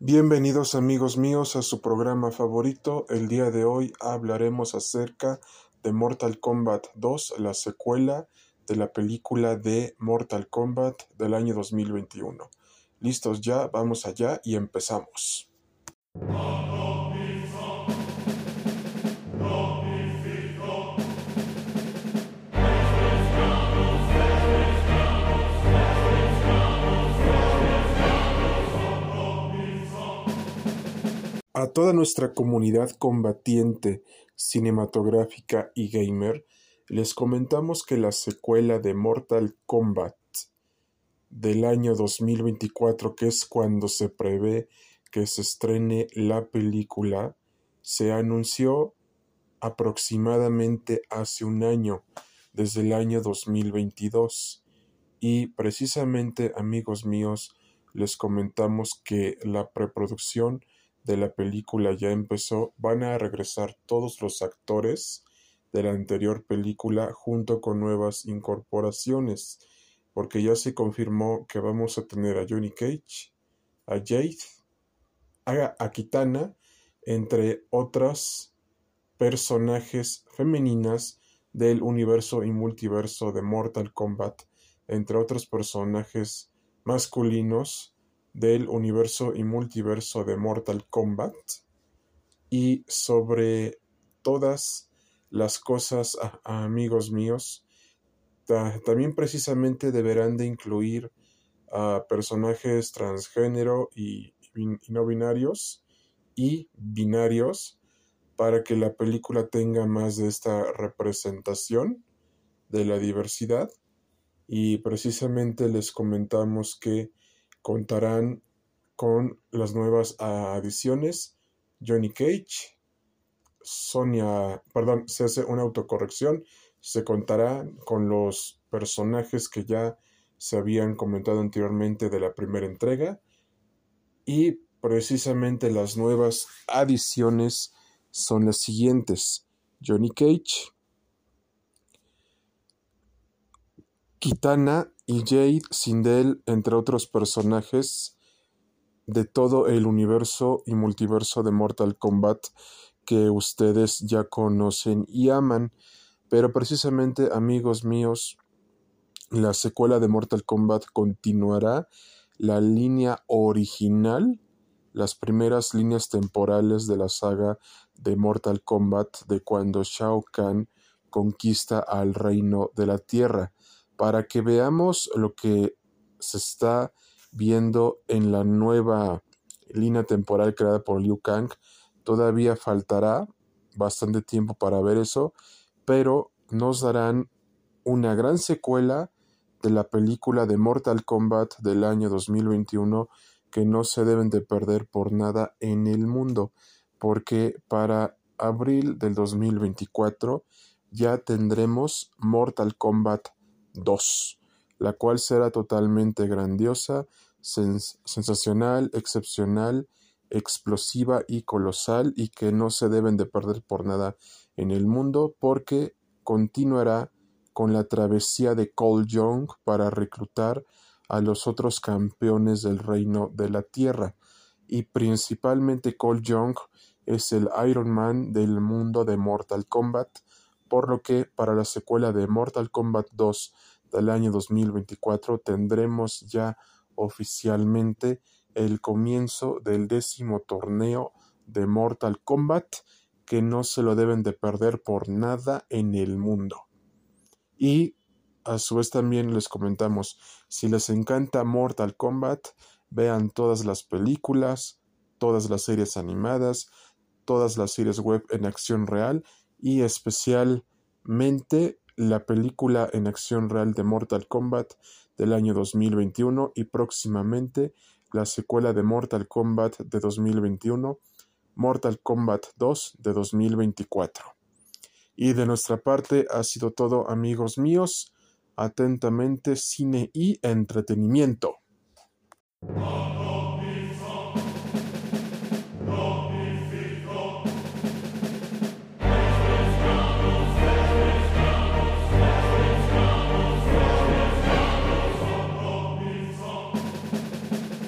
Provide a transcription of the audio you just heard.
Bienvenidos amigos míos a su programa favorito. El día de hoy hablaremos acerca de Mortal Kombat 2, la secuela de la película de Mortal Kombat del año 2021. Listos ya, vamos allá y empezamos. A toda nuestra comunidad combatiente cinematográfica y gamer, les comentamos que la secuela de Mortal Kombat del año 2024, que es cuando se prevé que se estrene la película, se anunció aproximadamente hace un año, desde el año 2022. Y precisamente, amigos míos, les comentamos que la preproducción de la película ya empezó, van a regresar todos los actores de la anterior película junto con nuevas incorporaciones, porque ya se confirmó que vamos a tener a Johnny Cage, a Jade, a, Kitana, entre otras personajes femeninas del universo y multiverso de Mortal Kombat, entre otros personajes masculinos del universo y multiverso de Mortal Kombat y sobre todas las cosas, amigos míos, también precisamente deberán de incluir a personajes transgénero y, y no binarios y binarios para que la película tenga más de esta representación de la diversidad. Y precisamente les comentamos que contarán con las nuevas adiciones. Johnny Cage, Sonia, perdón, se hace una autocorrección, se contará con los personajes que ya se habían comentado anteriormente de la primera entrega y precisamente las nuevas adiciones son las siguientes. Johnny Cage, Kitana y Jade Sindel, entre otros personajes de todo el universo y multiverso de Mortal Kombat que ustedes ya conocen y aman. Pero precisamente, amigos míos, la secuela de Mortal Kombat continuará la línea original, las primeras líneas temporales de la saga de Mortal Kombat de cuando Shao Kahn conquista al reino de la tierra para que veamos lo que se está viendo en la nueva línea temporal creada por Liu Kang. Todavía faltará bastante tiempo para ver eso, pero nos darán una gran secuela de la película de Mortal Kombat del año 2021 que no se deben de perder por nada en el mundo, porque para abril del 2024 ya tendremos Mortal Kombat 2, la cual será totalmente grandiosa, sensacional, excepcional, explosiva y colosal y que no se deben de perder por nada en el mundo porque continuará con la travesía de Cole Young para reclutar a los otros campeones del reino de la tierra. Y principalmente Cole Young es el Iron Man del mundo de Mortal Kombat por lo que para la secuela de Mortal Kombat 2 del año 2024 tendremos ya oficialmente el comienzo del décimo torneo de Mortal Kombat que no se lo deben de perder por nada en el mundo. Y a su vez también les comentamos, si les encanta Mortal Kombat, vean todas las películas, todas las series animadas, todas las series web en acción real y especialmente la película en acción real de Mortal Kombat del año 2021 y próximamente la secuela de Mortal Kombat de 2021, Mortal Kombat 2 de 2024. Y de nuestra parte ha sido todo amigos míos. Atentamente, cine y entretenimiento.